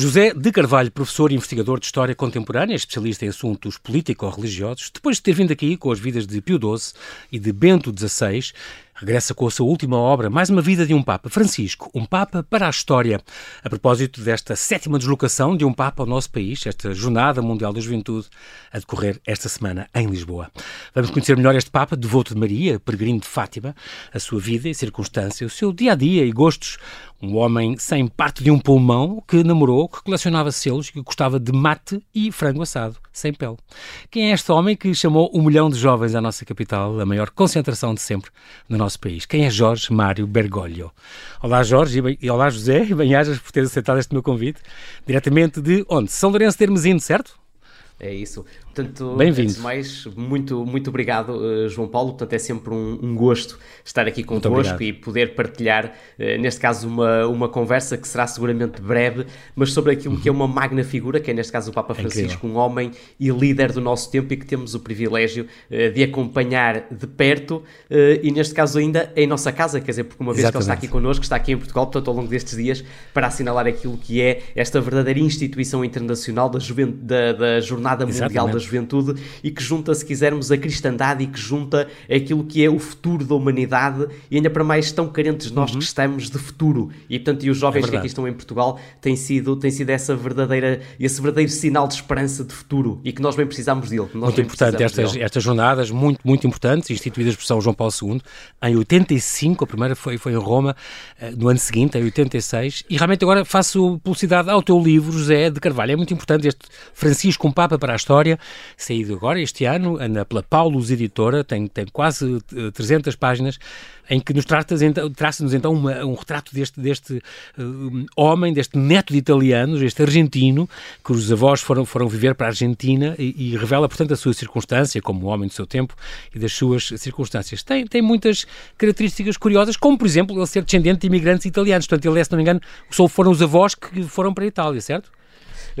José de Carvalho, professor e investigador de História Contemporânea, especialista em assuntos político-religiosos, depois de ter vindo aqui com as vidas de Pio XII e de Bento XVI, regressa com a sua última obra, mais uma vida de um Papa, Francisco, um Papa para a história. A propósito desta sétima deslocação de um Papa ao nosso país, esta Jornada Mundial da Juventude, a decorrer esta semana em Lisboa. Vamos conhecer melhor este Papa, devoto de Maria, peregrino de Fátima, a sua vida e circunstância, o seu dia a dia e gostos. Um homem sem parte de um pulmão que namorou, que colecionava selos, que gostava de mate e frango assado, sem pele. Quem é este homem que chamou um milhão de jovens à nossa capital, a maior concentração de sempre no nosso país? Quem é Jorge Mário Bergoglio? Olá Jorge e olá José, e bem-ajas por teres aceitado este meu convite, diretamente de onde? São Lourenço de Hermesino, certo? É isso. Portanto, Bem-vindo. mais, muito, muito obrigado, uh, João Paulo. Portanto, é sempre um, um gosto estar aqui convosco e poder partilhar, uh, neste caso, uma, uma conversa que será seguramente breve, mas sobre aquilo uhum. que é uma magna figura, que é, neste caso, o Papa é Francisco, um homem e líder do nosso tempo e que temos o privilégio uh, de acompanhar de perto e, neste caso, ainda em nossa casa, quer dizer, porque uma vez Exatamente. que ele está aqui connosco, está aqui em Portugal, portanto, ao longo destes dias, para assinalar aquilo que é esta verdadeira instituição internacional da, da, da Jornada Mundial Exatamente. da juventude e que junta, se quisermos, a cristandade e que junta aquilo que é o futuro da humanidade e ainda para mais tão carentes nós uhum. que estamos de futuro. E portanto, e os jovens é que aqui estão em Portugal têm sido, têm sido essa verdadeira, esse verdadeiro sinal de esperança de futuro e que nós bem precisamos dele. muito importante estas, estas jornadas, muito, muito importantes, instituídas por São João Paulo II em 85, a primeira foi, foi em Roma, eh, no ano seguinte, em 86, e realmente agora faço publicidade ao teu livro, José de Carvalho. É muito importante este Francisco, um Papa para a História, saído agora este ano, anda pela Paulus Editora, tem, tem quase 300 eh, páginas, em que nos trata-nos então, traça então uma, um retrato deste, deste uh, homem, deste neto de italianos, este argentino, que os avós foram, foram viver para a Argentina e, e, revela, portanto, a sua circunstância como homem do seu tempo e das suas circunstâncias. Tem, tem muitas características curiosas, como, por exemplo, ele ser descendente de imigrantes italianos. Portanto, ele é, se não me engano, só foram os avós que foram para a Itália, certo?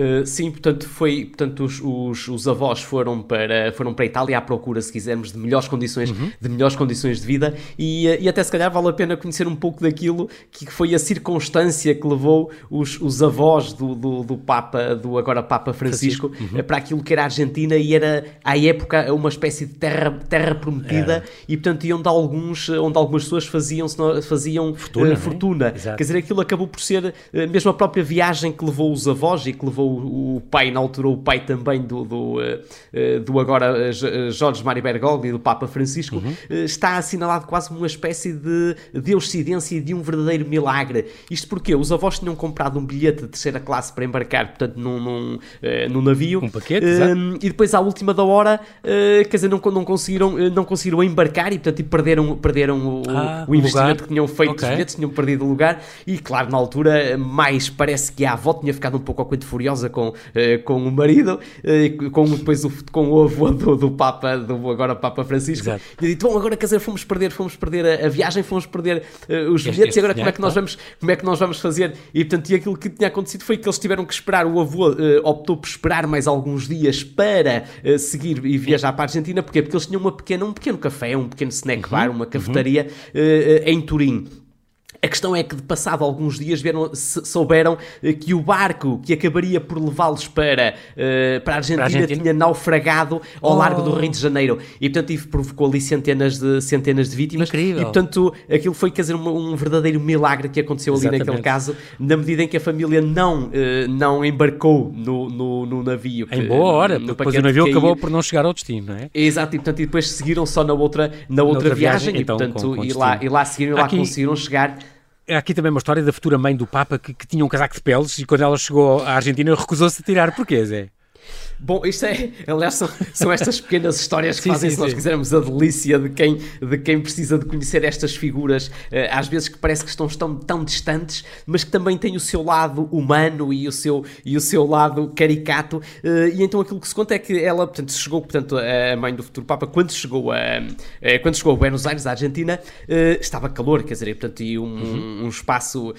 Uh, sim, portanto, foi, portanto os, os, os, avós foram para, foram para a Itália à procura, se quisermos, de melhores condições, uhum. de melhores condições de vida e, e até se calhar vale a pena conhecer um pouco daquilo que foi a circunstância que levou os, os avós do, do, do Papa, do agora Papa Francisco, Francisco. Uhum. para aquilo que era a Argentina e era à época uma espécie de terra, terra prometida é. e portanto onde alguns, onde algumas pessoas faziam, faziam fortuna, uh, fortuna. quer dizer, aquilo acabou por ser mesmo a própria viagem que levou os avós e que levou o pai, na altura, o pai também do, do, uh, do agora uh, Jorge Mário Bergoglio e do Papa Francisco, uhum. uh, está assinalado quase uma espécie de deuscidência e de um verdadeiro milagre. Isto porque os avós tinham comprado um bilhete de terceira classe para embarcar, portanto, num, num, num navio. Um paquete, E depois, à última da hora, quer dizer, não, não, conseguiram, não conseguiram embarcar e, portanto, perderam, perderam o, ah, o investimento lugar. que tinham feito okay. os bilhetes, tinham perdido o lugar. E, claro, na altura, mais parece que a avó tinha ficado um pouco ao coito furiosa com, eh, com o marido, eh, com depois o, com o avô do, do Papa, do agora Papa Francisco. Exato. E disse, bom, agora quer dizer, fomos perder, fomos perder a, a viagem, fomos perder uh, os bilhetes, e agora como é, que nós vamos, como é que nós vamos fazer? E portanto, e aquilo que tinha acontecido foi que eles tiveram que esperar, o avô uh, optou por esperar mais alguns dias para uh, seguir e viajar para a Argentina, porquê? Porque eles tinham uma pequena, um pequeno café, um pequeno snack uhum, bar, uma uhum. cafetaria uhum. em Turim. A questão é que, de passado alguns dias, vieram, souberam eh, que o barco que acabaria por levá-los para, uh, para, a Argentina, para, a Argentina tinha naufragado ao oh. largo do Rio de Janeiro. E, portanto, isso provocou ali centenas de, centenas de vítimas. Incrível. E, portanto, aquilo foi, quer dizer, um, um verdadeiro milagre que aconteceu ali Exatamente. naquele caso, na medida em que a família não, uh, não embarcou no, no, no navio. Em boa hora, no depois o navio acabou por não chegar ao destino, não é? Exato, e, portanto, e depois seguiram só na outra, na outra, outra viagem, viagem, e, então, portanto, com, com e, lá, e lá seguiram, e lá conseguiram chegar há aqui também uma história da futura mãe do Papa que, que tinha um casaco de peles e quando ela chegou à Argentina recusou-se a tirar. Porquê, Zé? Bom, isto é, aliás, são, são estas pequenas histórias que sim, fazem, sim, se nós quisermos, a delícia de quem, de quem precisa de conhecer estas figuras, eh, às vezes que parece que estão, estão tão distantes, mas que também têm o seu lado humano e o seu, e o seu lado caricato. Eh, e então aquilo que se conta é que ela, portanto, chegou, portanto, a mãe do futuro Papa, quando chegou a, eh, quando chegou a Buenos Aires, à Argentina, estava calor, quer dizer, portanto, e um, uhum. um espaço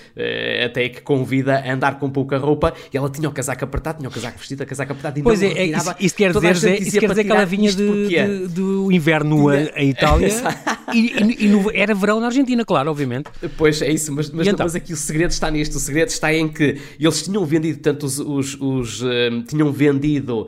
até que convida a andar com pouca roupa, e ela tinha o casaco apertado, tinha o casaco vestido, a casaco apertado, e pois não é, isso, isso quer dizer, isso quer dizer que ela vinha de, de, do inverno em Itália e, e, e no, era verão na Argentina, claro, obviamente. Pois é isso, mas, mas, então? mas aqui o segredo está nisto. O segredo está em que eles tinham vendido, tanto os, os, os uh, tinham vendido uh,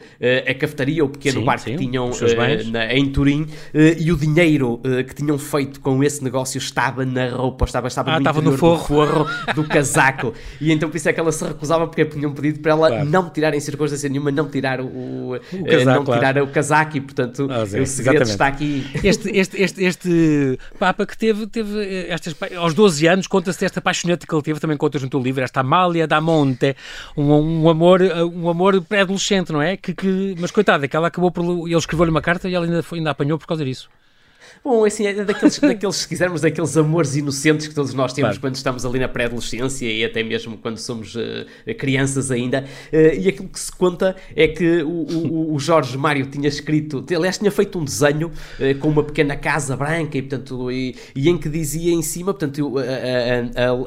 a cafetaria, o pequeno sim, bar sim, que tinham uh, na, em Turim, e o dinheiro que tinham feito com esse negócio estava na roupa, estava, estava, ah, no, estava no forro. forro do casaco. e então por isso é que ela se recusava, porque tinham pedido para ela claro. não tirar em circunstância nenhuma, não tirar o, o casaco, não claro. tirar o casaco e portanto ah, o segredo exatamente. está aqui. Este, este, este, este Papa que teve, teve estas, aos 12 anos, conta-se esta paixonete que ele teve, também contas no teu livro, esta Amália da Monte, um, um amor, um amor pré-adolescente, não é? Que, que, mas coitada, que ela acabou por. Ele escreveu-lhe uma carta e ela ainda, foi, ainda apanhou por causa disso. Bom, assim, é daqueles, daqueles, se quisermos, daqueles amores inocentes que todos nós temos claro. quando estamos ali na pré-adolescência e até mesmo quando somos uh, crianças ainda. Uh, e aquilo que se conta é que o, o, o, Jorge Mário tinha escrito, aliás, tinha feito um desenho uh, com uma pequena casa branca e, portanto, e, e em que dizia em cima, portanto,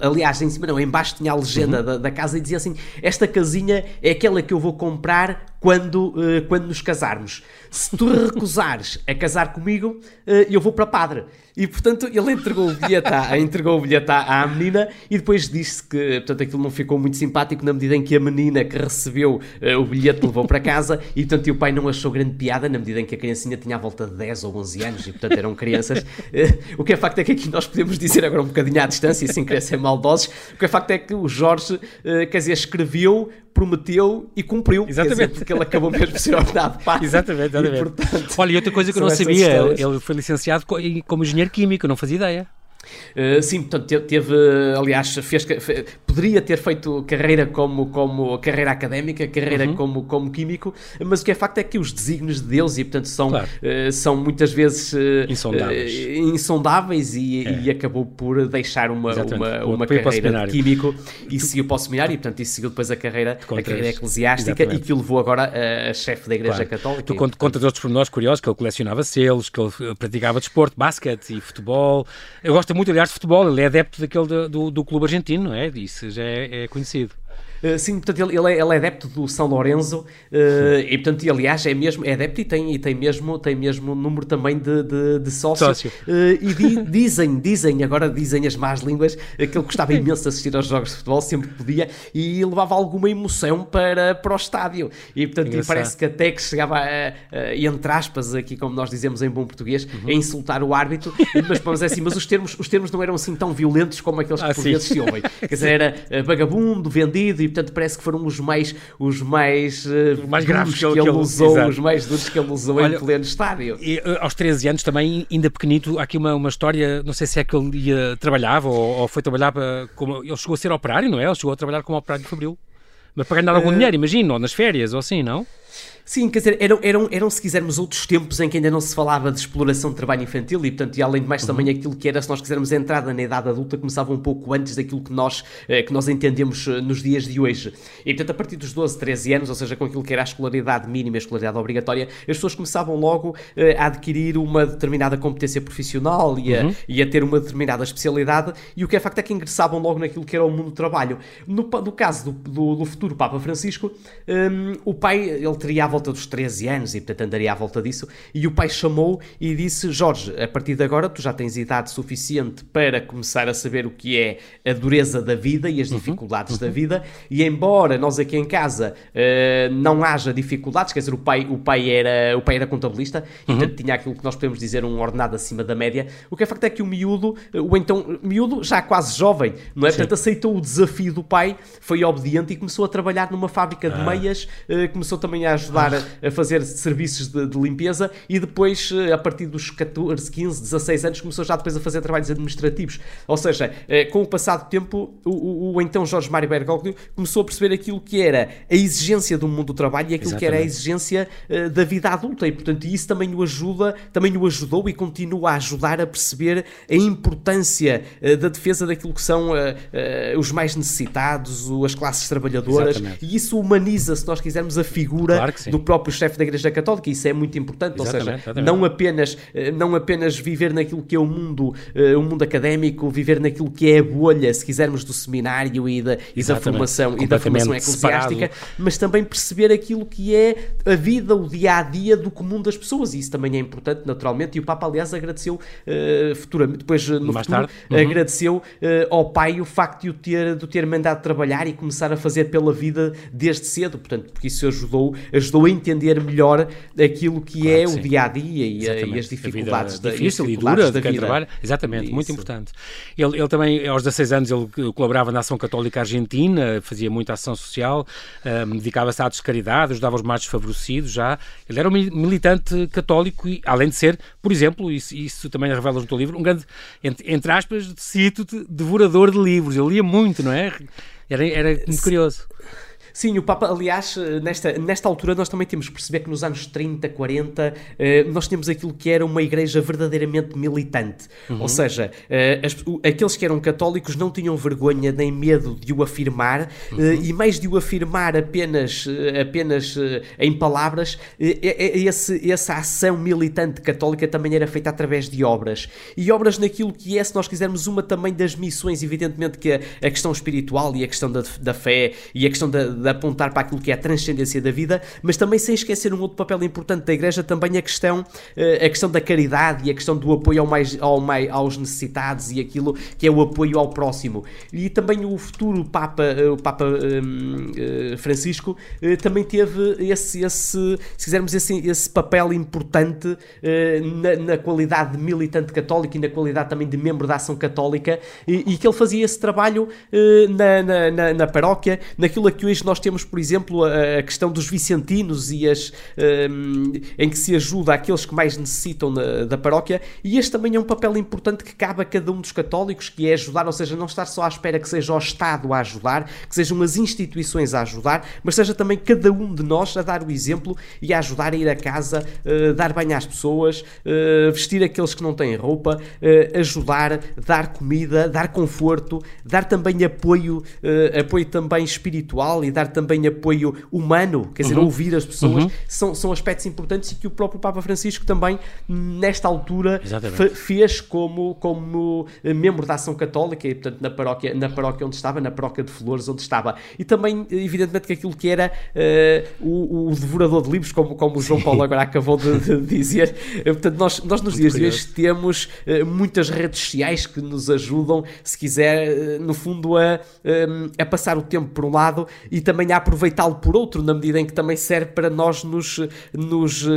aliás, em cima não, em baixo tinha a legenda uhum. da, da casa e dizia assim: Esta casinha é aquela que eu vou comprar quando, uh, quando nos casarmos. Se tu recusares a casar comigo, uh, eu vou para padre. E portanto ele entregou o bilhete à, entregou o bilhete à, à menina e depois disse que portanto, aquilo não ficou muito simpático na medida em que a menina que recebeu uh, o bilhete levou para casa e portanto o pai não achou grande piada na medida em que a criancinha tinha à volta de 10 ou 11 anos e portanto eram crianças. Uh, o que é facto é que aqui nós podemos dizer agora um bocadinho à distância, sem querer ser maldosos, o que é facto é que o Jorge, uh, quer dizer, escreveu prometeu e cumpriu. Exatamente. Dizer, porque ele acabou mesmo por ser ordenado pá. Exatamente, exatamente. E, portanto, Olha, e outra coisa que eu não sabia, ele foi licenciado como engenheiro químico, não fazia ideia. Uh, sim, portanto, teve, aliás, fez, poderia ter feito carreira como, como carreira académica, carreira uhum. como, como químico, mas o que é facto é que os desígnios de Deus, e portanto são, claro. uh, são muitas vezes uh, insondáveis, insondáveis e, é. e, acabou por deixar uma, uma, uma carreira de químico e seguiu para o seminário, e portanto, isso seguiu depois a carreira, a carreira eclesiástica Exatamente. e que o levou agora a, a chefe da Igreja claro. Católica. Tu contas conta outros pormenores curiosos, que ele colecionava selos, que ele praticava desporto, basquete e futebol. Eu gosto muito, aliás, de futebol. Ele é adepto daquele do, do clube argentino, não é? Isso já é, é conhecido. Uh, sim, portanto, ele, ele, é, ele é adepto do São Lourenço uh, e, portanto, e, aliás, é mesmo é adepto e tem, e tem mesmo tem mesmo número também de, de, de sócios. Sócio. Uh, e di, dizem, dizem, agora dizem as más línguas, que ele gostava imenso de assistir aos jogos de futebol, sempre podia, e levava alguma emoção para, para o estádio. E, portanto, e parece que até que chegava, a, a, entre aspas, aqui como nós dizemos em bom português, uhum. a insultar o árbitro, mas, mas, é assim, mas os termos, os termos não eram assim tão violentos como aqueles que ah, por vezes se ouvem. Quer dizer, era vagabundo, vendido e portanto parece que foram os mais os mais, uh, mais graves que, que ele, usou, exato. os mais duros que ele usou Olha, em pleno estádio. E, uh, aos 13 anos também, ainda pequenito, há aqui uma, uma história, não sei se é que ele ia, trabalhava ou, ou foi trabalhar para, como, ele chegou a ser operário, não é? Ele chegou a trabalhar como operário de Fabril. Mas para ganhar algum uh, dinheiro, imagino, ou nas férias, ou assim, não? Sim, quer dizer, eram, eram, eram, se quisermos, outros tempos em que ainda não se falava de exploração de trabalho infantil e, portanto, e além de mais uhum. também aquilo que era, se nós quisermos a entrada na idade adulta, começava um pouco antes daquilo que nós, eh, que nós entendemos eh, nos dias de hoje. E, portanto, a partir dos 12, 13 anos, ou seja, com aquilo que era a escolaridade mínima e a escolaridade obrigatória, as pessoas começavam logo eh, a adquirir uma determinada competência profissional e a, uhum. e a ter uma determinada especialidade, e o que é facto é que ingressavam logo naquilo que era o mundo do trabalho. No, no caso do, do, do futuro Papa Francisco, um, o pai, ele teria à volta dos 13 anos, e portanto andaria à volta disso. E o pai chamou e disse: Jorge, a partir de agora tu já tens idade suficiente para começar a saber o que é a dureza da vida e as uhum. dificuldades uhum. da vida. E embora nós aqui em casa uh, não haja dificuldades, quer dizer, o pai, o pai, era, o pai era contabilista uhum. e portanto tinha aquilo que nós podemos dizer um ordenado acima da média. O que é facto é que o miúdo, o então miúdo, já quase jovem, não é? Sim. Portanto, aceitou o desafio do pai, foi obediente e começou a trabalhar numa fábrica de ah. meias, uh, começou também a ajudar ah. A, a fazer serviços de, de, limpeza e depois, eh, a partir dos 14, 15, 16 anos, começou já depois a fazer trabalhos administrativos. Ou seja, eh, com o passado do tempo, o, o, o, então Jorge Mário Bergoglio começou a perceber aquilo que era a exigência do mundo do trabalho e aquilo Exatamente. que era a exigência uh, da vida adulta. E, portanto, isso também o ajuda, também o ajudou e continua a ajudar a perceber a importância da defesa daquilo que são os mais necessitados, as classes trabalhadoras. Exatamente. E isso humaniza, se nós quisermos, a figura claro do próprio chefe da Igreja Católica. Isso é muito importante, exatamente, ou seja, exatamente. não apenas, eh, não apenas viver naquilo que é o mundo, uh, o mundo académico, viver naquilo que é a bolha, se quisermos, do seminário e da, e da formação e da formação eclesiástica, separado. mas também perceber aquilo que é a vida, o dia a dia do comum das pessoas. E isso também é importante, naturalmente. E o Papa, aliás, agradeceu uh, futuramente, depois no Mais futuro. Uhum. agradeceu uh, ao pai o facto de o ter, de o ter mandado trabalhar e começar a fazer pela vida desde cedo, portanto, porque isso ajudou, ajudou entender melhor aquilo que claro é o dia a dia e, as dificuldades da difícil e dura de quem vida. trabalha. Exatamente, isso. muito importante. Ele, ele também, aos 16 anos, ele colaborava na Ação Católica Argentina, fazia muita ação social, um, dedicava-se a atos de caridade, ajudava os mais desfavorecidos já. Ele era um militante católico e, além de ser, por exemplo, isso, isso também revela no teu livro, um grande, entre, entre aspas, cito devorador de livros. Ele lia muito, não é? Era, era muito curioso. Sim, o Papa, aliás, nesta, nesta altura nós também temos que perceber que nos anos 30, 40, eh, nós tínhamos aquilo que era uma igreja verdadeiramente militante. Uhum. Ou seja, eh, as, aqueles que eram católicos não tinham vergonha nem medo de o afirmar, eh, uhum. e mais de o afirmar apenas, apenas em palavras, esse, essa ação militante católica também era feita através de obras. E obras naquilo que é, se nós quisermos, uma também das missões, evidentemente que a, a questão espiritual e a questão da, da fé e a questão da de apontar para aquilo que é a transcendência da vida, mas também sem esquecer um outro papel importante da Igreja, também a questão, eh, a questão da caridade e a questão do apoio ao mais, ao mais, aos necessitados e aquilo que é o apoio ao próximo. E também o futuro Papa, eh, o Papa um, eh, Francisco também teve esse, esse, se quisermos, esse, esse papel importante na, na, qualidade de militante católico e na qualidade também de membro da ação católica e, e que ele fazia esse trabalho na, na, na, na paróquia, naquilo a que hoje nós nós temos, por exemplo, a, a questão dos vicentinos e as, um, em que se ajuda aqueles que mais necessitam na, da paróquia, e este também é um papel importante que cabe a cada um dos católicos, que é ajudar, ou seja, não estar só à espera que seja o Estado a ajudar, que sejam as instituições a ajudar, mas seja também cada um de nós a dar o exemplo e a ajudar a ir a casa, uh, dar banho às pessoas, uh, vestir aqueles que não têm roupa, uh, ajudar, dar comida, dar conforto, dar também apoio, apoio também espiritual e dar dar também apoio humano, quer dizer, uhum. ouvir as pessoas, uhum. são, são aspectos importantes e que o próprio Papa Francisco também, nesta altura, fez como, como eh, membro da Ação Católica e, portanto, na paróquia, na paróquia onde estava, na paróquia de Flores, onde estava. E também, evidentemente, que aquilo que era uh, o, o, devorador de livros, como, como o João Paulo agora acabou de, de dizer. Eh, portanto, nós, nós nos Muito dias de hoje temos uh, muitas redes sociais que nos ajudam, se quiser, uh, no fundo, a, a passar o tempo por um lado e também também a aproveitá-lo por outro, na medida em que também serve para nós nos, nos uh,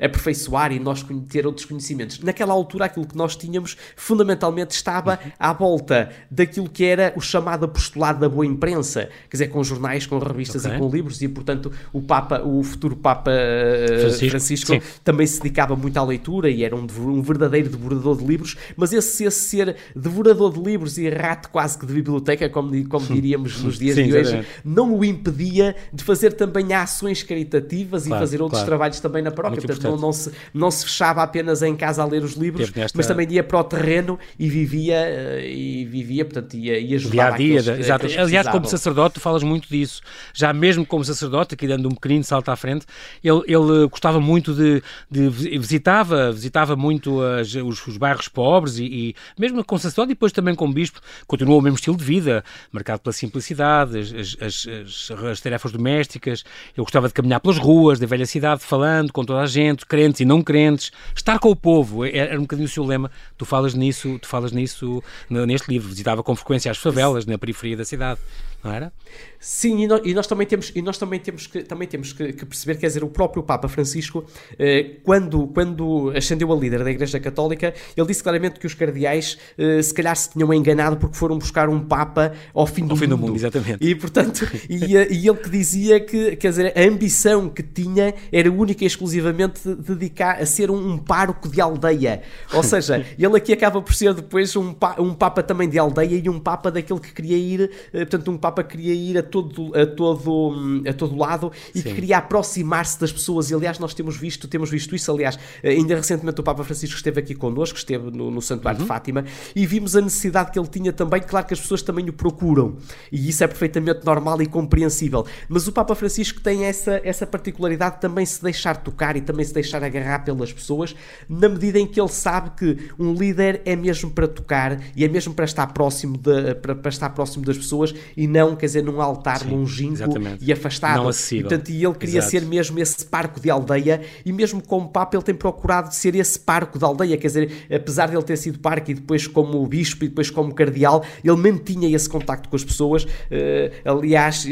aperfeiçoar e nós ter outros conhecimentos. Naquela altura, aquilo que nós tínhamos fundamentalmente estava à volta daquilo que era o chamado apostolado da boa imprensa, quer dizer, com jornais, com revistas okay. e com livros, e portanto o Papa, o futuro Papa uh, Francisco, Francisco também se dedicava muito à leitura e era um, um verdadeiro devorador de livros, mas esse, esse ser devorador de livros e rato quase que de biblioteca, como, como diríamos nos dias Sim, de hoje, não o impedia de fazer também ações caritativas claro, e fazer outros claro. trabalhos também na paróquia. Muito Portanto, não, não, se, não se fechava apenas em casa a ler os livros, mas também ia para o terreno e vivia, eh, e vivia portanto, ia, ia ajudar dia a dia. Exato. Aliás, como sacerdote, tu falas muito disso. Já mesmo como sacerdote, aqui dando um pequenino salto à frente, ele, ele gostava muito de, de visitava, visitava muito as, os, os, bairros pobres e, e, mesmo com sacerdote e depois também como bispo, continuou o mesmo estilo de vida, marcado pela simplicidade, as, as, as as tarefas domésticas, eu gostava de caminhar pelas ruas da velha cidade, falando com toda a gente, crentes e não crentes, estar com o povo, é, era um bocadinho o seu lema, tu falas nisso, tu falas nisso neste livro, visitava com frequência as favelas na periferia da cidade não era? Sim, e nós, e nós também temos, e nós também temos, que, também temos que, que, perceber, quer dizer, o próprio Papa Francisco, eh, quando, quando ascendeu a líder da Igreja Católica, ele disse claramente que os cardeais eh, se calhar se tinham enganado porque foram buscar um Papa ao fim do ao mundo. Fim do mundo, exatamente. E, portanto, e, eh, e ele que dizia que, quer dizer, a ambição que tinha era única e exclusivamente dedicar a ser um, um pároco de aldeia. Ou seja, ele aqui acaba por ser depois um, um Papa também de aldeia e um Papa daquele que queria ir, eh, portanto, um Papa Papa queria ir a todo, a todo, a todo lado e Sim. que queria aproximar-se das pessoas. E aliás, nós temos visto, temos visto isso. Aliás, ainda recentemente o Papa Francisco esteve aqui connosco, esteve no, no Santuário uhum. de Fátima e vimos a necessidade que ele tinha também. Claro que as pessoas também o procuram e isso é perfeitamente normal e compreensível compreensível. Mas o Papa Francisco tem essa, essa particularidade de também se deixar tocar e também se deixar agarrar pelas pessoas, na medida em que ele sabe que um líder é mesmo para tocar e é mesmo para estar próximo, de, para, para estar próximo das pessoas e não, quer dizer, num altar Sim, longínquo exatamente. e afastado. Não acessível. E, portanto, e ele queria Exato. ser mesmo esse parco de aldeia e mesmo como Papa ele tem procurado ser esse parco de aldeia, quer dizer, apesar de ele ter sido parco e depois como bispo e depois como cardeal, ele mantinha esse contacto com as pessoas. Uh, aliás, uh,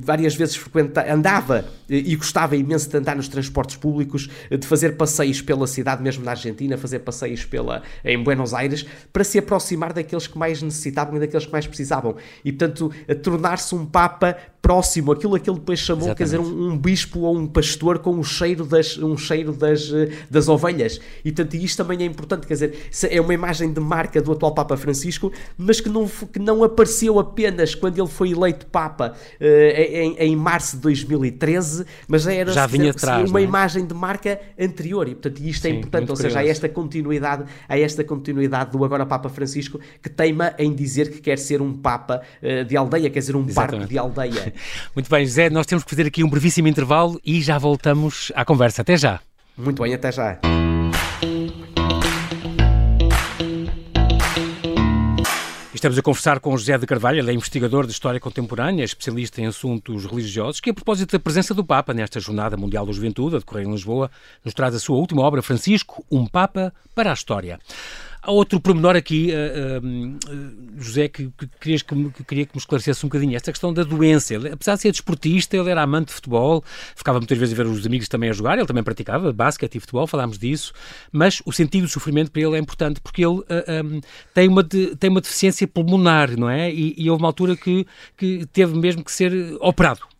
várias vezes frequenta, andava uh, e gostava imenso de andar nos transportes públicos, de fazer passeios pela cidade, mesmo na Argentina, fazer passeios pela, em Buenos Aires, para se aproximar daqueles que mais necessitavam e daqueles que mais precisavam. E, portanto, tornar-se um Papa próximo, aquilo que ele depois chamou, Exatamente. quer dizer, um, um, bispo ou um pastor com um cheiro das, um cheiro das, das ovelhas. E portanto, isto também é importante, quer dizer, é uma imagem de marca do atual Papa Francisco, mas que não, que não apareceu apenas quando ele foi eleito Papa uh, em, em março de 2013, mas já era já vinha atrás, uma é? imagem de marca anterior. E portanto, isto é Sim, é importante, ou seja, há esta continuidade, há esta continuidade do agora Papa Francisco que teima em dizer que quer ser um Papa uh, de aldeia, quer dizer, um Exatamente. parque de aldeia. Muito bem, José, nós temos que fazer aqui um brevíssimo intervalo e já voltamos à conversa. Até já. Muito bem, até já. Estamos a conversar com José de Carvalho, ele é investigador de História Contemporânea, especialista em assuntos religiosos, que a propósito da presença do Papa nesta Jornada Mundial da Juventude, a decorrer em Lisboa, nos traz a sua última obra, Francisco, um Papa para a História. Há outro pormenor aqui, uh, uh, José, que, que, querias que, que, queria que me esclarecesse um bocadinho, esta questão da doença. Ele, apesar de ser desportista, ele era amante de futebol, ficava muitas vezes a ver os amigos também a jogar, ele também praticava basquete e futebol, falámos disso, mas o sentido do sofrimento para ele é importante, porque ele uh, um, tem, uma de, tem uma deficiência pulmonar, não é? E, e houve uma altura que, que teve mesmo que ser operado.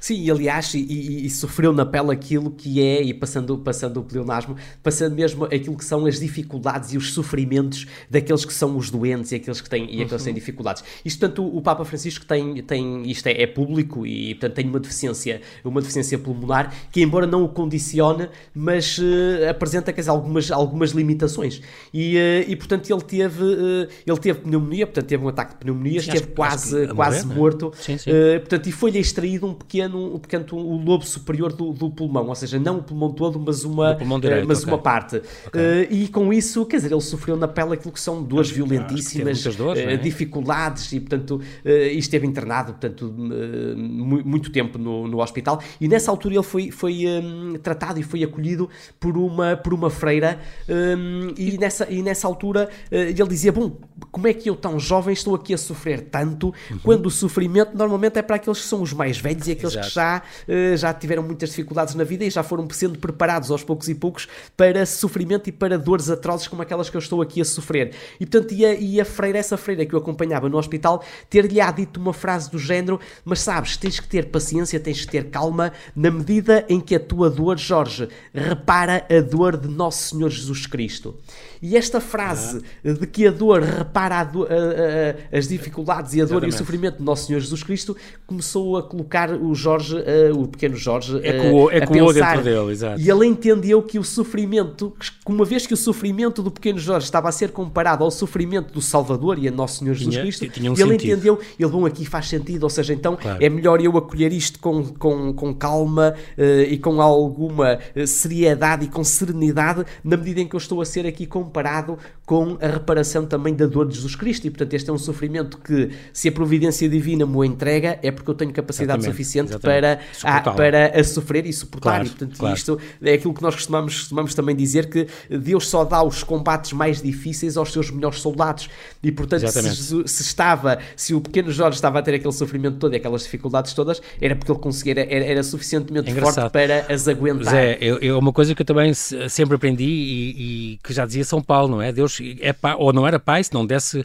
Sim, e aliás, e, e, e, sofreu na pele aquilo que é, e passando, passando o pleonasmo, passando mesmo aquilo que são as dificuldades e os sofrimentos daqueles que são os doentes e aqueles que têm, e aqueles que têm uhum. dificuldades. Isto, portanto, o, o Papa Francisco tem, tem isto é, é, público e, portanto, tem uma deficiência, uma deficiência pulmonar que, embora não o condicione, mas uh, apresenta, quer dizer, algumas, algumas limitações. E, uh, e portanto, ele teve, uh, ele teve pneumonia, portanto, teve um ataque de pneumonia, esteve quase, quase morrer, é? morto, sim, sim. portanto, e foi-lhe extraído um pequeno, um pequeno o lobo superior do, do, pulmão, ou seja, não o pulmão todo, mas uma, direito, mas okay. uma parte. Okay. Uh, e com isso, quer dizer, ele sofreu na pele aquilo que são duas violentíssimas dores, uh, é? dificuldades e, portanto, uh, esteve internado, portanto, muito tempo no, no hospital. E nessa altura ele foi, foi um, tratado e foi acolhido por uma, por uma freira um, e, nessa, e nessa altura ele dizia, bom, como é que eu tão jovem estou aqui a sofrer tanto, uhum. quando o sofrimento normalmente é para aqueles que são os mais velhos e aqueles Exato. que já, uh, já tiveram muitas dificuldades na vida e já foram sendo preparados aos poucos e poucos para sofrimento e para dores atrozes como aquelas que eu estou aqui a sofrer. E portanto, e a, e a freira, essa freira que eu acompanhava no hospital, ter-lhe-á dito uma frase do género: Mas sabes, tens que ter paciência, tens que ter calma, na medida em que a tua dor, Jorge, repara a dor de Nosso Senhor Jesus Cristo. E esta frase ah. de que a dor repara a do, a, a, as dificuldades e a dor Exatamente. e o sofrimento de Nosso Senhor Jesus Cristo começou a colocar o Jorge, uh, o pequeno Jorge, uh, ecoou, ecoou a pensar. dentro dele, exato. E ele entendeu que o sofrimento, uma vez que o sofrimento do pequeno Jorge estava a ser comparado ao sofrimento do Salvador e a Nosso Senhor Jesus tinha, Cristo, tinha um ele sentido. entendeu, ele, bom, aqui faz sentido, ou seja, então claro. é melhor eu acolher isto com, com, com calma uh, e com alguma seriedade e com serenidade, na medida em que eu estou a ser aqui comparado com a reparação também da dor de Jesus Cristo. E, portanto, este é um sofrimento que, se a providência divina me o entrega, é porque eu tenho capacidade exatamente, suficiente para a, para a sofrer e suportar. Claro, e, portanto, claro. isto é aquilo que nós costumamos, costumamos também dizer que Deus só dá os combates mais difíceis aos seus melhores soldados. E, portanto, se, se, estava, se o pequeno Jorge estava a ter aquele sofrimento todo e aquelas dificuldades todas, era porque ele conseguia, era, era suficientemente é forte para as aguentar. Zé, é uma coisa que eu também sempre aprendi e, e que já dizia São Paulo, não é? Deus é pai, ou não era pai, se não desse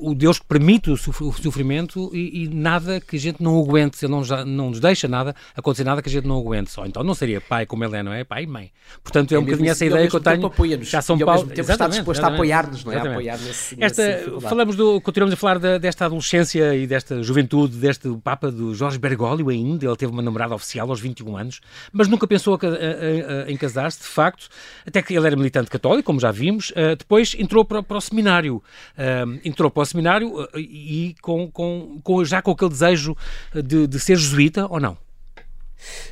o Deus que permite o sofrimento e, e nada que a gente não aguente, não, já, não não nos deixa nada, acontecer nada que a gente não aguente só. Então não seria pai como ele é, não é? Pai e mãe. Portanto, é, um bocadinho essa ideia que eu tenho. Já São Paulo. Está disposto a apoiar-nos, não é? A apoiar nesse, Esta, nesse falamos do, continuamos a falar da, desta adolescência e desta juventude, deste Papa do Jorge Bergoglio ainda. Ele teve uma namorada oficial aos 21 anos, mas nunca pensou a, a, em casar-se, de facto, até que ele era militante católico, como já vimos. Uh, depois entrou para, para o seminário. Uh, entrou para o seminário uh, e com, com, com, já com aquele desejo de, de ser jesuíta ou não?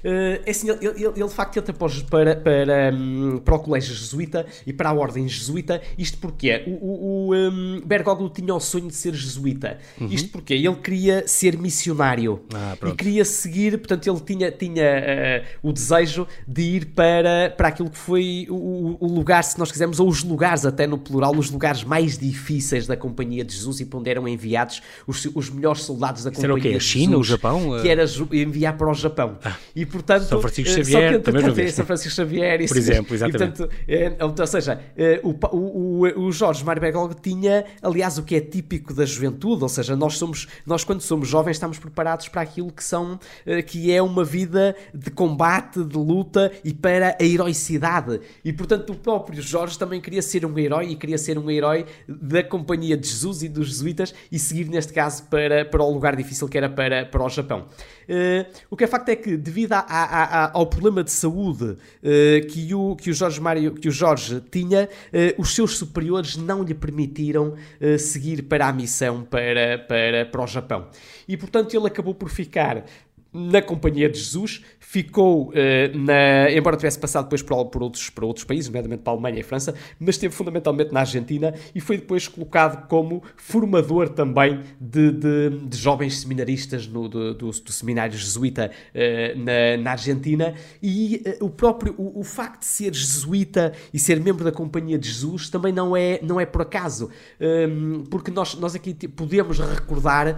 Uh, é assim, ele, ele, ele, de facto entra para, para, para, um, para o colégio jesuíta e para a ordem jesuíta. Isto porque o, o, o um, Bergoglio tinha o sonho de ser jesuíta. Uhum. Isto porque ele queria ser missionário ah, e queria seguir, portanto, ele tinha, tinha uh, o desejo de ir para, para aquilo que foi o, o, lugar, se nós quisermos, ou os lugares, até no plural, os lugares mais difíceis da Companhia de Jesus e para onde eram enviados os, os melhores soldados da Companhia era o quê? A China, Jesus, o Japão? Que era enviar para o Japão. Ah. E portanto. São Francisco eh, Xavier, que, também São Francisco Xavier, isso, Por exemplo, exatamente. E, portanto, é, ou seja, eh, o, o, o Jorge Mário Bergoglio tinha, aliás, o que é típico da juventude, ou seja, nós somos, nós quando somos jovens estamos preparados para aquilo que são, que é uma vida de combate, de luta e para a heroicidade. E portanto, o próprio Jorge também queria ser um herói e queria ser um herói da companhia de Jesus e dos jesuítas e seguir, neste caso, para, para o lugar difícil que era para, para o Japão. Uh, o que é facto é que, devido a, a, a, ao problema de saúde uh, que, o, que, o Jorge Mário, que o Jorge tinha, uh, os seus superiores não lhe permitiram seguir para a missão para, para, para o Japão. E, portanto, ele acabou por ficar na Companhia de Jesus, ficou, uh, na, embora tivesse passado depois por, por, outros, por outros países, nomeadamente para a Alemanha e França, mas esteve fundamentalmente na Argentina e foi depois colocado como formador também de, de, de jovens seminaristas no, do, do, do seminário jesuíta uh, na, na, Argentina. E uh, o próprio, o, o, facto de ser jesuíta e ser membro da Companhia de Jesus também não é, não é por acaso, ehm, porque nós, nós aqui podemos recordar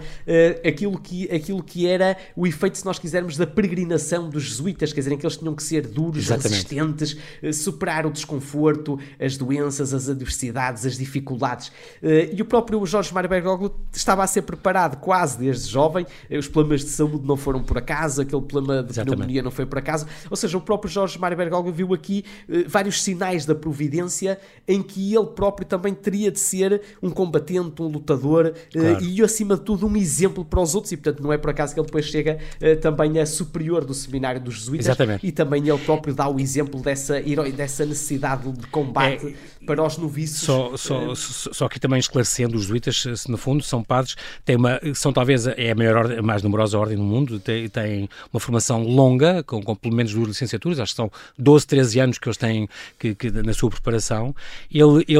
aquilo, que, aquilo que era o efeito nós quisermos, da peregrinação dos jesuítas, quer dizer, em que eles tinham que ser duros, Exatamente. resistentes, eh, superar o desconforto, as doenças, as adversidades, as dificuldades. Eh, e o próprio Jorge Mário Bergoglio estava a ser preparado quase desde jovem, eh, os problemas de saúde não foram por acaso, aquele problema de Exatamente. pneumonia não foi por acaso, ou seja, o próprio Jorge Mário Bergoglio viu aqui vários sinais da providência em que ele próprio também teria de ser um combatente, um lutador claro. e, acima de tudo, um exemplo para os outros, e portanto não é por acaso que ele depois chega também é superior do seminário dos jesuítas Exatamente. e também ele próprio dá o exemplo dessa, dessa necessidade de combate é, para os noviços. Só, só, só, só aqui também esclarecendo, os jesuítas, no fundo, são padres, têm uma, são talvez é a maior, a mais numerosa ordem do mundo, têm, têm uma formação longa, com, com pelo menos duas licenciaturas, acho que são 12, 13 anos que eles têm que, que na sua preparação. Ele, ele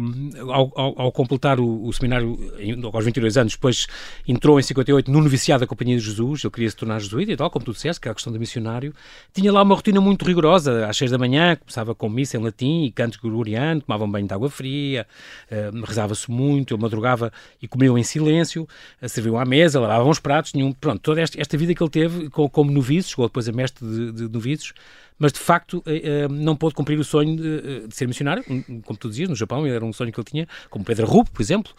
um, ao, ao, ao, completar o, o, seminário aos 22 anos, depois entrou em 58 no noviciado da Companhia de Jesus, ele queria se tornar jesuíta e tal, como tu disseste, que era a questão do missionário. Tinha lá uma rotina muito rigorosa, às 6 da manhã, começava com missa em latim e cantos gregorianos, tomavam banho de água fria, uh, rezava-se muito, eu madrugava e comiam em silêncio, uh, serviam à mesa, lavavam os pratos, nenhum, pronto, toda esta, esta vida que ele teve como noviço, chegou depois a mestre de, de noviços, mas de facto eh, não pôde cumprir o sonho de, ser missionário, como tu dizias, no Japão, era um sonho que ele tinha, como Pedro Rupo, por exemplo,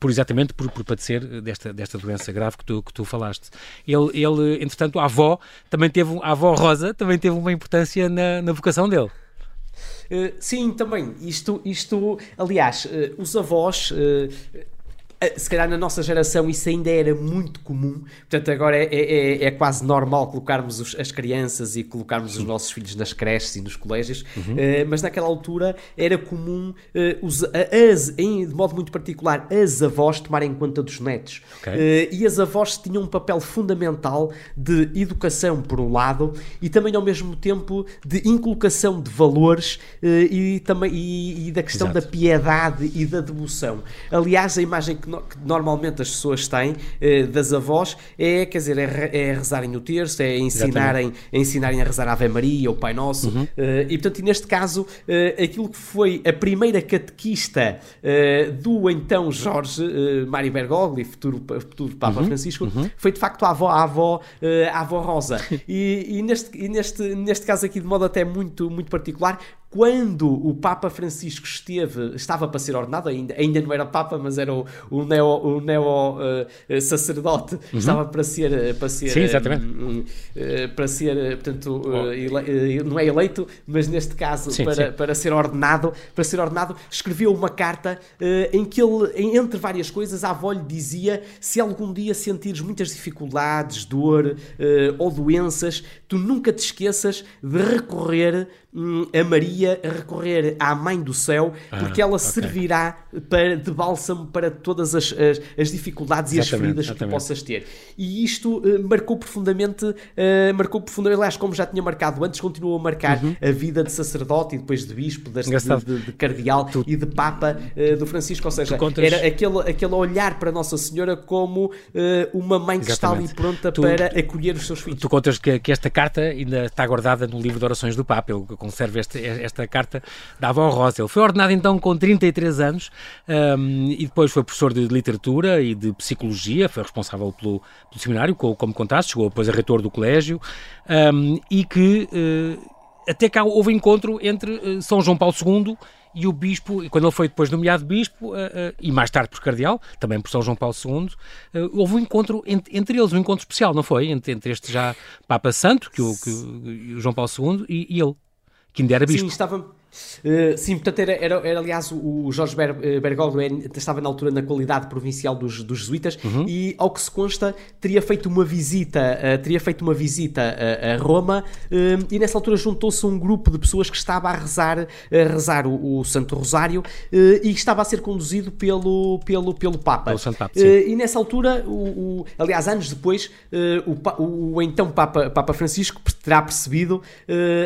por exatamente por, por padecer desta, desta doença grave que tu, que tu falaste. Ele, ele, entretanto, a avó também teve, a avó Rosa também teve uma importância na, na vocação dele. Uh, sim, também. Isto, isto aliás, uh, os avós. Eh, se calhar na nossa geração isso ainda era muito comum, portanto agora é, é, é, é quase normal colocarmos os, as crianças e colocarmos os nossos filhos nas creches e nos colégios, uhum. uh, mas naquela altura era comum uh, os, as, em, de modo muito particular as avós tomarem conta dos netos okay. uh, e as avós tinham um papel fundamental de educação por um lado e também ao mesmo tempo de inculcação de valores e, também, e, e da questão Exato. da piedade e da devoção. Aliás, a imagem que, no, que normalmente as pessoas têm eh, das avós é, quer dizer, é, é rezarem o terço, é ensinarem, é ensinarem a rezar a Ave Maria, o Pai Nosso, uhum. eh, e portanto, neste caso, eh, aquilo que foi a primeira catequista do então Jorge Mário Bergoglio, futuro, futuro Papa uhum. Francisco, uhum. foi de facto a avó, a avó, a avó Rosa. e, e, neste, e neste, neste caso aqui, de modo até muito, muito particular, quando o Papa Francisco esteve, estava para ser ordenado, ainda, ainda não era Papa, mas era o, o neo, o neo uh, sacerdote, uhum. estava para ser, para ser, Sim, exatamente. Um, uh, para ser, portanto, oh. ele, não é eleito, mas neste caso sim, para, sim. para ser ordenado, para ser ordenado, escreveu uma carta em que ele, entre várias coisas, a avó lhe dizia se algum dia sentires muitas dificuldades, dor ou doenças, tu nunca te esqueças de recorrer a Maria, a recorrer à Mãe do Céu, ah, porque ela okay. servirá para, de bálsamo para todas as, as, as dificuldades exatamente, e as feridas exatamente. que possas ter. E isto uh, marcou profundamente, uh, marcou profundamente, aliás, como já tinha marcado antes, continuou a marcar uhum. a vida de sacerdote e depois de bispo, de, de, de cardeal tu, e de Papa uh, do Francisco. Ou seja, contas... era aquele, aquele olhar para Nossa Senhora como uma mãe que exatamente. está ali pronta tu, para acolher os seus filhos. Tu contas que, que esta carta ainda está guardada no livro de orações do Papa. Ele conserva este, esta carta da avó Rosa. Ele foi ordenado então com 33 anos um, e depois foi professor de literatura e de psicologia, foi responsável pelo, pelo seminário, como contaste, chegou depois a reitor do colégio um, e que uh, até cá houve encontro entre uh, São João Paulo II e o bispo, quando ele foi depois nomeado bispo, uh, uh, e mais tarde por cardeal, também por São João Paulo II, uh, houve um encontro entre, entre, eles, um encontro especial, não foi? Entre, entre este já Papa Santo, que o, que o João Paulo II, e, e ele, que ainda era bispo. Sim, estava, Uh, sim, portanto, era, era, era, aliás o Jorge Ber, eh, Bergoglio estava na altura na qualidade provincial dos, dos jesuítas uhum. e, ao que se consta, teria feito uma visita, uh, teria feito uma visita a, a Roma uh, e nessa altura juntou-se um grupo de pessoas que estava a rezar, a rezar o, o Santo Rosário e estava a ser conduzido pelo, pelo, pelo Papa. Pelo Santo Papa e nessa altura, o, o, aliás, anos depois, o, o, então Papa, Papa Francisco terá percebido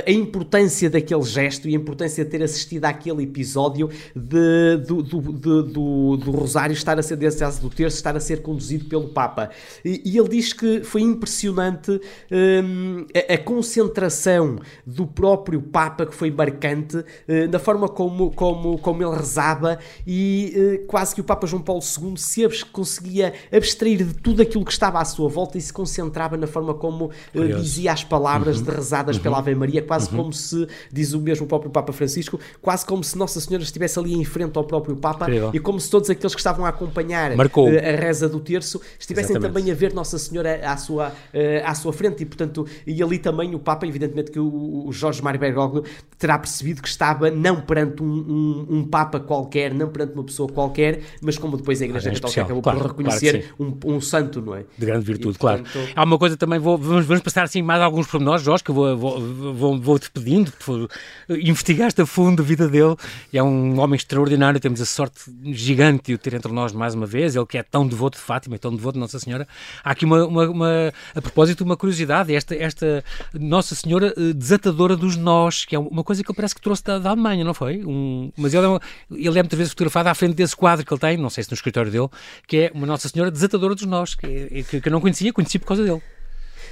a importância daquele gesto e a importância ter assistido àquele episódio de, do, do, do, do, do Rosário estar a ser, desse do terço, estar a ser conduzido pelo Papa. E, e ele diz que foi impressionante hum, a, a, concentração do próprio Papa, que foi marcante, uh, da forma como, como, como ele rezava e uh, quase que o Papa João Paulo II se abs conseguia abstrair de tudo aquilo que estava à sua volta e se concentrava na forma como uh, dizia as palavras uhum. de rezadas uhum. pela Ave Maria, quase uhum. como se, diz o mesmo próprio Papa Francisco, Francisco, quase como se Nossa Senhora estivesse ali em frente ao próprio Papa Incrível. e como se todos aqueles que estavam a acompanhar Marcou. Eh, a reza do terço estivessem Exatamente. também a ver Nossa Senhora à sua, eh, à sua frente e, portanto, e ali também o Papa, evidentemente que o, o Jorge Mário Bergoglio terá percebido que estava não perante um, um, um, Papa qualquer, não perante uma pessoa qualquer, mas como depois a Igreja Católica acabou claro, por reconhecer claro um, um, santo, não é? De grande virtude, e, portanto... claro. Há uma coisa também, vou, vamos, vamos passar assim mais alguns pormenores, Jorge, que eu vou, vou, vou, vou te pedindo, investigaste a fundo a vida dele, e é um homem extraordinário, temos a sorte gigante de o ter entre nós mais uma vez, ele que é tão devoto de Fátima, tão devoto de Nossa Senhora. Há aqui uma, uma, uma a propósito, uma curiosidade, esta, esta Nossa Senhora eh, desatadora dos nós, que é uma coisa que ele parece que trouxe da, da Alemanha, não foi? Um, mas ele é, uma, ele é muitas vezes fotografado à frente desse quadro que ele tem, não sei se no escritório dele, que é uma Nossa Senhora desatadora dos nós, que, que, que eu não conhecia, conheci por causa dele.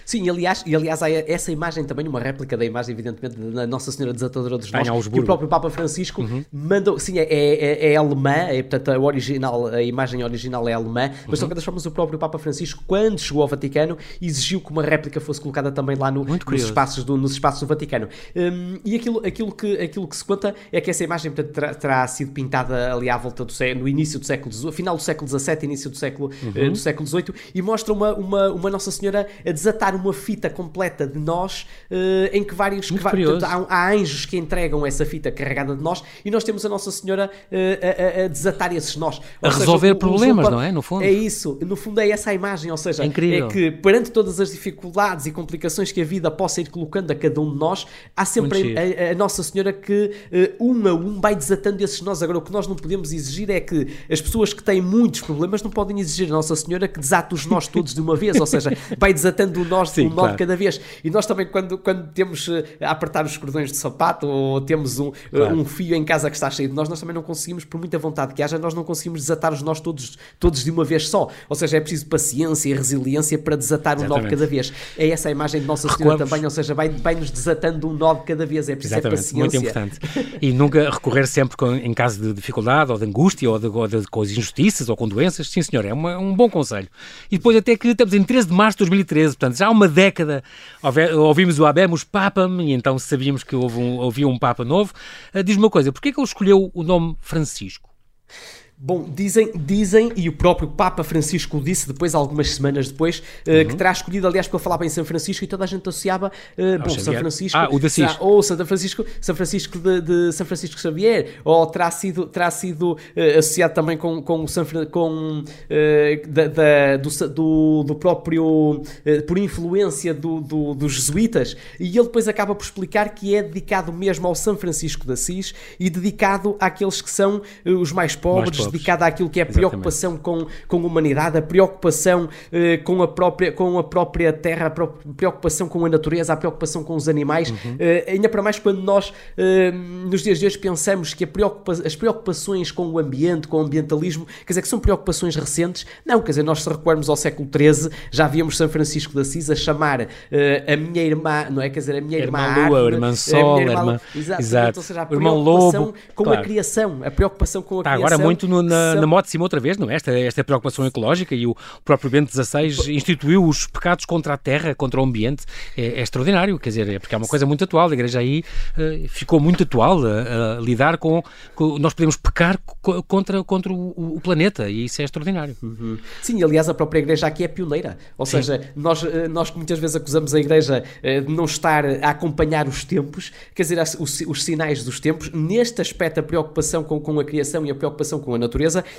Sim, e aliás, e aliás há essa imagem também, uma réplica da imagem, evidentemente, da Nossa Senhora Desatadora dos Nós, que o próprio Papa Francisco uhum. mandou, sim, é, é, é, alemã, é, portanto, a, original, a imagem original é alemã, mas uhum. de qualquer forma o próprio Papa Francisco, quando chegou ao Vaticano, exigiu que uma réplica fosse colocada também lá no, nos, espaços do, nos espaços do Vaticano. Um, e aquilo, aquilo, que, aquilo que se conta é que essa imagem portanto, terá, terá sido pintada ali à volta do no início do século XVIII, final do século XVII, início do século, uhum. uh, do século XVIII, e mostra uma, uma, uma Nossa Senhora a desatar uma fita completa de nós, uh, em que vários. Que, portanto, há, há, anjos que entregam essa fita carregada de nós e nós temos a Nossa Senhora uh, a, a, desatar esses nós. Ou a seja, resolver o, problemas, o, não é? No fundo. É isso. No fundo é essa a imagem. Ou seja, é, é, que perante todas as dificuldades e complicações que a vida possa ir colocando a cada um de nós, há sempre a, a, Nossa Senhora que uh, um a um vai desatando esses nós. Agora, o que nós não podemos exigir é que as pessoas que têm muitos problemas não podem exigir a Nossa Senhora que desate os nós todos de uma vez. Ou seja, vai desatando o nós Sim, um claro. nó de cada vez. E nós também, quando, quando temos eh, a apertar os cordões de sapato ou temos um, eh, claro. um fio em casa que está cheio de nós, nós também não conseguimos, por muita vontade que haja, nós não conseguimos desatar os nós todos, todos de uma vez só. Ou seja, é preciso paciência e resiliência para desatar um nó de cada vez. É essa a imagem de Nossa Senhora também, ou seja, vai, vai nos desatando um nó de cada vez. É preciso paciência. Muito importante. E nunca recorrer sempre com, em caso de dificuldade ou de angústia ou de, ou de, com as injustiças ou com doenças. Sim, senhor, é uma, um bom conselho. E depois, até que estamos em 13 de março de 2013, portanto, já há uma década ouvimos o Habemus Papam e então sabíamos que houve um, havia um Papa novo. Uh, Diz-me uma coisa, porquê é que ele escolheu o nome Francisco? Bom, dizem, dizem, e o próprio Papa Francisco disse depois, algumas semanas depois, uh, uhum. que terá escolhido, aliás, porque ele falava em São Francisco e toda a gente associava, uh, bom, São Francisco, ah, o de será, ou São Francisco, São Francisco de, de, São Francisco Xavier, ou terá sido, terá sido uh, associado também com, com, São, com da, da, do, do, do, próprio, por influência do, do, dos jesuítas, e ele depois acaba por explicar que é dedicado mesmo ao São Francisco de Assis e dedicado àqueles que são os mais pobres, mais pobres dedicada àquilo que é a preocupação com, com a humanidade, a preocupação eh, com, a própria, com a própria terra, a preocupação com a natureza, a preocupação com os animais. Uhum. Eh, ainda para mais quando nós, eh, nos dias de hoje, pensamos que preocupa as preocupações com o ambiente, com o ambientalismo, quer dizer, que são preocupações recentes. Não, quer dizer, nós se recuarmos ao século XIII, já víamos São Francisco de Assis a chamar a minha irmã, não é? Quer dizer, a minha irmã, irmã Lua, árvore, irmã Sol, a irmã, irmã, exato, ou seja, a preocupação lobo, com claro. a criação, a preocupação com a tá, criação. Agora muito no, na, são... na moda de cima outra vez, não é? Esta, esta preocupação ecológica e o próprio Bento XVI instituiu os pecados contra a terra, contra o ambiente. É, é extraordinário, quer dizer, é porque é uma coisa muito atual. A Igreja aí uh, ficou muito atual a, a lidar com, com, Nós podemos pecar contra, contra o, o, planeta e isso é extraordinário. Uhum. Sim, aliás, a própria Igreja aqui é pioneira. Ou Sim. seja, nós, eh, nós muitas vezes acusamos a Igreja eh, de não estar a acompanhar os tempos, quer dizer, os, os sinais dos tempos. Neste aspecto, a preocupação com, com a criação e a preocupação com a natureza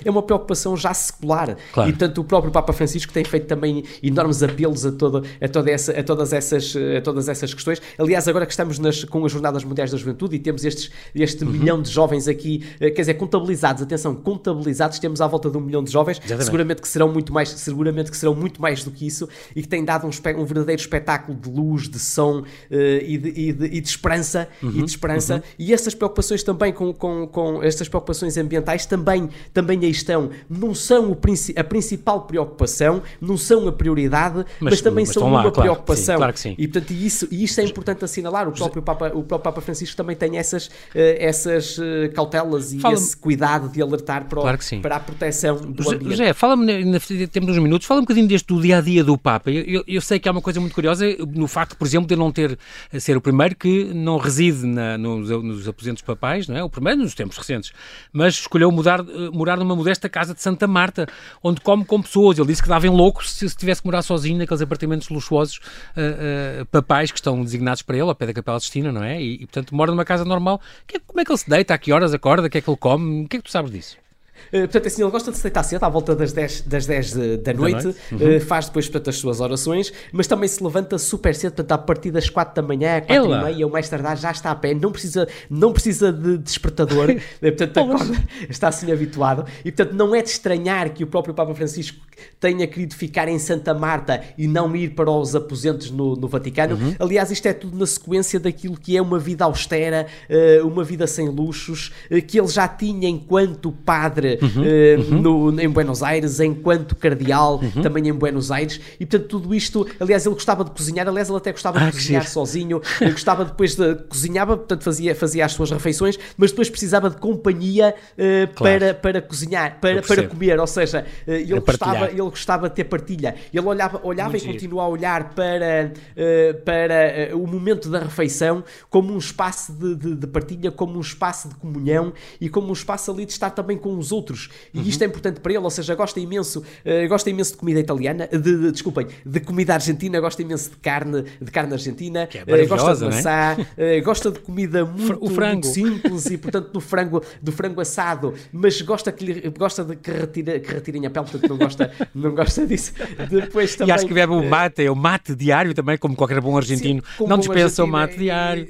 é uma preocupação já secular. Claro. E tanto o próprio Papa Francisco tem feito também enormes apelos a, toda, a, toda essa, a, todas, essas, a todas essas questões. Aliás, agora que estamos nas, com as Jornadas Mundiais da Juventude e temos estes, este uhum. milhão de jovens aqui, eh, quer dizer, contabilizados, atenção, contabilizados, temos à volta de um milhão de jovens, Exatamente. seguramente que serão muito mais, seguramente que serão muito mais do que isso e que têm dado um, um verdadeiro espetáculo de luz, de som uh, e, de, e, de, e, de, esperança uhum. e de esperança. Uhum. E essas preocupações também com, com, com estas preocupações ambientais também, também aí estão. Não são o, a principal preocupação, não são a prioridade, mas, mas também mas são uma lá, preocupação. Claro, sim, claro que sim. E portanto, isso, e isto é importante assinalar. O próprio Papa, o próprio Papa Francisco também tem essas, uh, essas uh, cautelas e esse cuidado de alertar para, o, claro para a proteção do José, ambiente. José, fala-me, temos uns minutos, fala um bocadinho deste do dia a dia do Papa. Eu, eu, eu, sei que há uma coisa muito curiosa no facto, por exemplo, de não ter ser o primeiro que não reside na, nos, nos, aposentos papais, não é? O primeiro nos tempos recentes, mas escolheu mudar, eh, morar numa modesta casa de Santa Marta, onde come com pessoas. Ele disse que dava em louco se, se tivesse que morar sozinho naqueles apartamentos luxuosos uh, uh, papais que estão designados para ele, ao pé da Capela Sistina, não é? E, e, portanto, mora numa casa normal. Que, como é que ele se deita? A que horas acorda? O que é que ele come? O que é que tu sabes disso? Uh, portanto, assim, ele gosta de se deitar cedo, à volta das 10, das 10 de, da noite, noite. Uhum. Uh, faz depois portanto, as suas orações, mas também se levanta super cedo, portanto, a partir das 4 da manhã, 4 Ela. e meia, ou mais tardar, já está a pé, não precisa, não precisa de despertador, eh, portanto, acorda, está assim habituado, e portanto, não é de estranhar que o próprio Papa Francisco tenha querido ficar em Santa Marta e não ir para os aposentos no, no Vaticano. Uhum. Aliás, isto é tudo na sequência daquilo que é uma vida austera, uma vida sem luxos, que ele já tinha enquanto padre uhum. uh, no, em Buenos Aires, enquanto cardeal uhum. também em Buenos Aires, e portanto tudo isto, aliás, ele gostava de cozinhar, aliás, ele até gostava ah, de cozinhar sozinho, ele gostava depois de cozinhava, portanto fazia, fazia as suas refeições, mas depois precisava de companhia uh, claro. para, para cozinhar, para, para comer, ou seja, uh, ele, é gostava, ele gostava de ter partilha. Ele olhava, olhava e continuava a olhar para, para o momento da refeição como um espaço de, de, de partilha, como um espaço de comunhão e como um espaço ali de estar também com os outros. E isto é importante para ele, ou seja, gosta imenso, uh, gosta imenso de comida italiana, de, de, desculpem, de comida argentina, gosta imenso de carne, de carne argentina, que é uh, gosta de é? maçã, uh, gosta de comida muito, muito, simples e, portanto, do frango, do frango assado, mas gosta, que lhe, gosta de que, retira, que retirem a pele, portanto, não gosta, não gosta disso. Depois também, e acho que bebe o mate, é o mate diário também, como qualquer bom argentino, sim, não dispensa o mate diário.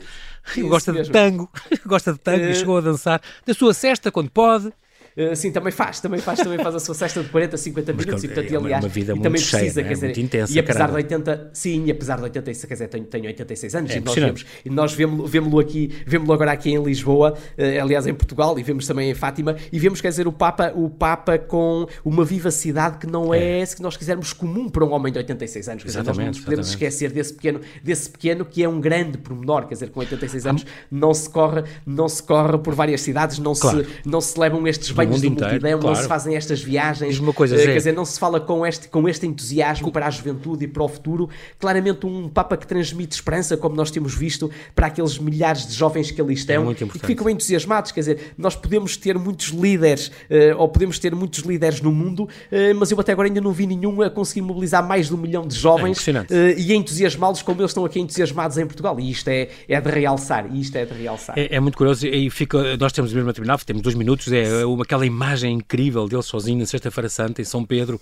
gosta de tango, gosta de tango e chegou a dançar da sua cesta quando pode. Uh, sim, também faz, também faz, também faz a sua cesta de 40, 50 minutos Mas, e portanto, é aliás, uma vida também cheia, precisa, é? quer dizer, muito intensa, e apesar caramba. de 80, sim, apesar de 86, quer dizer, tenho, tenho 86 anos é e nós vemos, e nós vemos, vemos-lo aqui, vemos-lo agora aqui em Lisboa, uh, aliás em Portugal e vemos também em Fátima e vemos, quer dizer, o Papa, o Papa com uma vivacidade que não é, é. se nós quisermos comum para um homem de 86 anos, quer dizer, nós não nos podemos exatamente. esquecer desse pequeno, desse pequeno que é um grande pormenor, quer dizer, com 86 anos não se corre, não se corre por várias cidades, não claro. se não se levam estes banhos tamanhos da multidão, claro. não se fazem estas viagens, uma coisa, uh, quer dizer, não se fala com este, com este entusiasmo para a juventude e para o futuro. Claramente um Papa que transmite esperança, como nós temos visto, para aqueles milhares de jovens que ali estão é e que ficam entusiasmados. Quer dizer, nós podemos ter muitos líderes, uh, ou podemos ter muitos líderes no mundo, uh, mas eu até agora ainda não vi nenhum a conseguir mobilizar mais de um milhão de jovens é e entusiasmá-los como eles estão aqui entusiasmados em Portugal. E isto é, é de realçar. Isto é de realçar. É, é muito curioso. E fica, nós temos mesmo a terminar, temos dois minutos, é uma, aquela imagem incrível dele sozinho na Sexta-feira Santa em São Pedro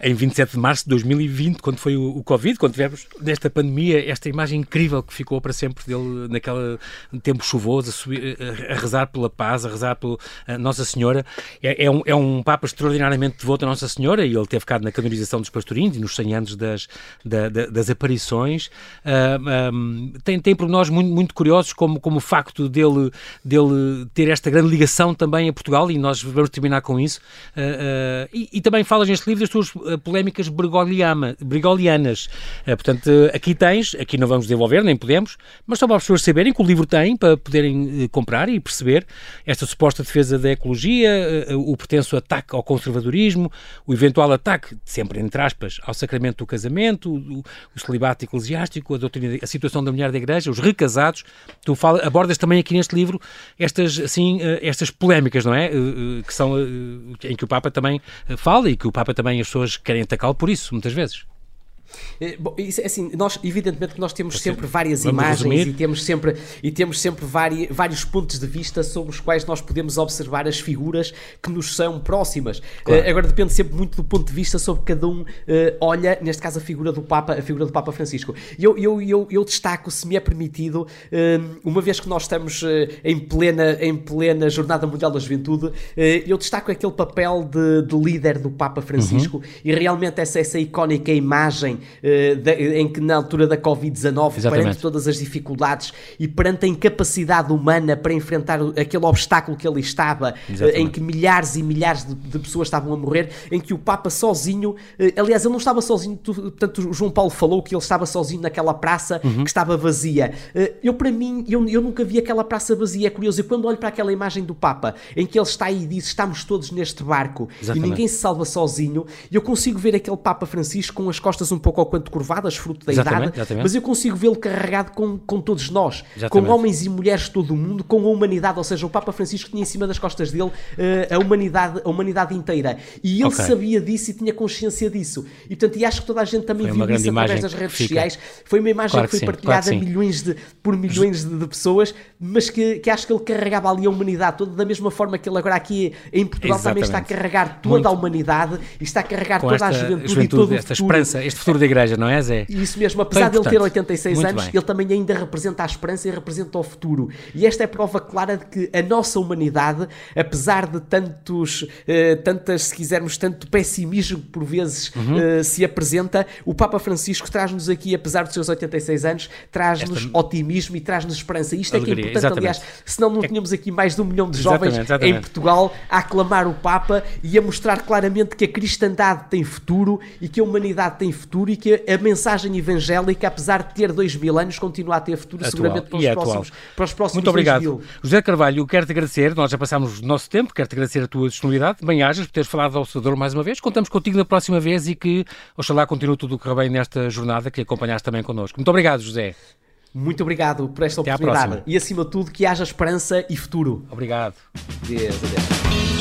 em 27 de março de 2020, quando foi o, o Covid, quando tivemos nesta pandemia, esta imagem incrível que ficou para sempre dele naquele tempo chuvoso, a, subir, a rezar pela paz, a rezar pela Nossa Senhora. É, é, um, é um Papa extraordinariamente devoto a Nossa Senhora e ele teve ficado na canonização dos pastorinhos e nos 100 anos das, da, da, das aparições. Uh, um, tem, tem por nós muito, muito curiosos como, como o facto dele, dele ter esta grande ligação também a Portugal e nós vamos terminar com isso. Uh, uh, e, e, também falas neste livro das tuas polémicas brigolianas. Eh, portanto, aqui tens, aqui não vamos desenvolver, nem podemos, mas só para as pessoas saberem que o livro tem, para poderem eh, comprar e perceber esta suposta defesa da ecologia, o pretenso ataque ao conservadorismo, o eventual ataque, sempre entre aspas, ao sacramento do casamento, o, o celibato eclesiástico, a, doutrina, a situação da mulher da igreja, os recasados. Tu fala, abordas também aqui neste livro estas, assim, estas polémicas, não é? Que são, em que o Papa também fala e que o Papa também, as pessoas querem atacá-lo por isso, muitas vezes. Eh, bom, isso, é assim, nós, evidentemente que nós temos Pode sempre várias imagens resumir. e temos sempre, e temos sempre vari, vários pontos de vista sobre os quais nós podemos observar as figuras que nos são próximas. Claro. Uh, agora depende sempre muito do ponto de vista sobre cada um uh, olha, neste caso a figura do Papa, a figura do Papa Francisco. Eu, eu, eu, eu destaco, se me é permitido, uh, uma vez que nós estamos em, plena, em plena Jornada Mundial da Juventude, eu destaco aquele papel de, de líder do Papa Francisco uhum. e realmente essa, essa icónica imagem em que na altura da Covid-19, perante todas as dificuldades e perante a incapacidade humana para enfrentar aquele obstáculo que ali estava, uh, em que milhares e milhares de, de, pessoas estavam a morrer, em que o Papa sozinho, uh, aliás, ele não estava sozinho, portanto, João Paulo falou que ele estava sozinho naquela praça uhum. que estava vazia. eu, para mim, eu, eu nunca vi aquela praça vazia, é curioso, eu quando olho para aquela imagem do Papa, em que ele está aí e diz, estamos todos neste barco Exatamente. e ninguém se salva sozinho, eu consigo ver aquele Papa Francisco com as costas um pouco pouco ou quanto curvadas, fruto da exatamente, idade, exatamente. mas eu consigo vê-lo carregado com, com todos nós, exatamente. com homens e mulheres de todo o mundo, com a humanidade, ou seja, o Papa Francisco tinha em cima das costas dele uh, a, humanidade, a humanidade inteira. E ele okay. sabia disso e tinha consciência disso. E portanto, e acho que toda a gente também viu isso através das redes sociais. Foi uma imagem claro que foi sim, partilhada claro milhões de, por milhões de, de, pessoas, mas que, que acho que ele carregava ali a humanidade toda, da mesma forma que ele agora aqui em Portugal também está a carregar toda Muito. a humanidade e está a carregar com toda a juventude, juventude e todo esta o futuro. esperança, este futuro da igreja, não é, Zé? Isso mesmo, apesar de ele ter 86 Muito anos, bem. ele também ainda representa a esperança e representa o futuro. E esta é prova clara de que a nossa humanidade, apesar de tantos, uh, tantas, se quisermos, tanto pessimismo que por vezes uhum. uh, se apresenta, o Papa Francisco traz-nos aqui, apesar dos seus 86 anos, traz-nos Esta... otimismo e traz-nos esperança. Isto Alegria, é que é importante, exatamente. aliás, senão não é tínhamos aqui mais de um milhão de jovens exatamente, exatamente. em Portugal a aclamar o Papa e a mostrar claramente que a cristandade tem futuro e que a humanidade tem futuro e que a mensagem evangélica, apesar de ter dois mil anos, continua a ter futuro atual. seguramente para os, é próximos, para os próximos Muito obrigado. Mil. José Carvalho, quero-te agradecer, nós já passámos o nosso tempo, quero-te agradecer a tua disponibilidade, bem-ajas por teres falado ao Observador mais uma vez, contamos contigo na próxima vez e que, oxalá, continue tudo o que bem nesta jornada que acompanhaste também connosco. Muito obrigado, José. Muito obrigado por esta Até oportunidade e, acima de tudo, que haja esperança e futuro. Obrigado. Deus, adeus.